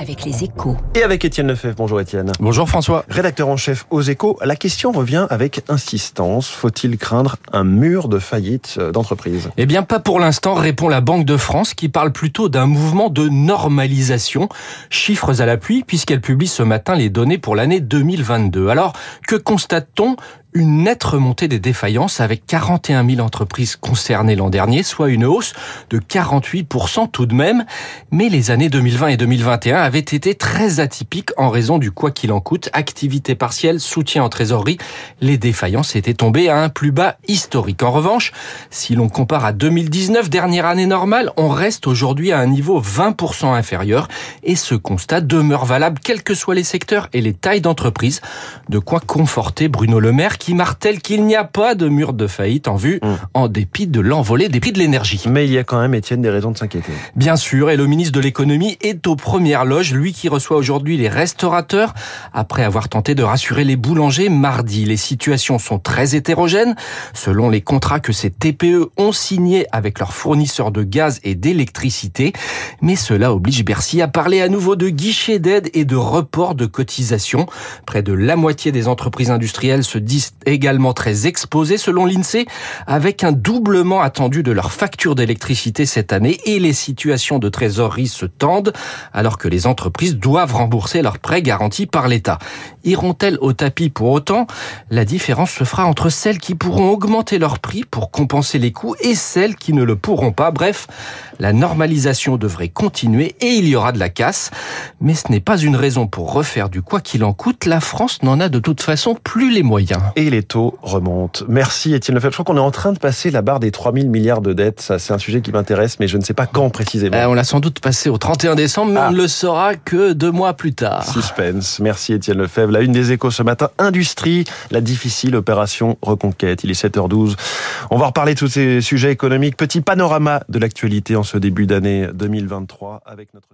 avec les échos. Et avec Étienne Lefebvre. Bonjour Étienne. Bonjour François. Rédacteur en chef aux échos, la question revient avec insistance. Faut-il craindre un mur de faillite d'entreprise? Eh bien, pas pour l'instant, répond la Banque de France, qui parle plutôt d'un mouvement de normalisation. Chiffres à l'appui, puisqu'elle publie ce matin les données pour l'année 2022. Alors, que constate-t-on? Une nette remontée des défaillances avec 41 000 entreprises concernées l'an dernier, soit une hausse de 48% tout de même. Mais les années 2020 et 2021 avaient été très atypiques en raison du quoi qu'il en coûte, activité partielle, soutien en trésorerie. Les défaillances étaient tombées à un plus bas historique. En revanche, si l'on compare à 2019, dernière année normale, on reste aujourd'hui à un niveau 20% inférieur et ce constat demeure valable quels que soient les secteurs et les tailles d'entreprise. De quoi conforter Bruno Le Maire qui martèle qu'il n'y a pas de mur de faillite en vue, mmh. en dépit de l'envolée des prix de l'énergie. Mais il y a quand même, Étienne, des raisons de s'inquiéter. Bien sûr, et le ministre de l'économie est aux premières loges, lui qui reçoit aujourd'hui les restaurateurs, après avoir tenté de rassurer les boulangers mardi. Les situations sont très hétérogènes, selon les contrats que ces TPE ont signés avec leurs fournisseurs de gaz et d'électricité, mais cela oblige Bercy à parler à nouveau de guichets d'aide et de report de cotisations. Près de la moitié des entreprises industrielles se disent également très exposés selon l'INSEE, avec un doublement attendu de leur facture d'électricité cette année et les situations de trésorerie se tendent alors que les entreprises doivent rembourser leurs prêts garantis par l'État. Iront-elles au tapis pour autant? La différence se fera entre celles qui pourront augmenter leur prix pour compenser les coûts et celles qui ne le pourront pas. Bref, la normalisation devrait continuer et il y aura de la casse. Mais ce n'est pas une raison pour refaire du quoi qu'il en coûte. La France n'en a de toute façon plus les moyens et les taux remontent. Merci Étienne Lefebvre. Je crois qu'on est en train de passer la barre des 3000 milliards de dettes. Ça, c'est un sujet qui m'intéresse, mais je ne sais pas quand précisément. Euh, on l'a sans doute passé au 31 décembre, mais ah. on ne le saura que deux mois plus tard. Suspense. Merci Étienne Lefebvre. La une des échos ce matin, industrie, la difficile opération reconquête. Il est 7h12. On va reparler de tous ces sujets économiques. Petit panorama de l'actualité en ce début d'année 2023 avec notre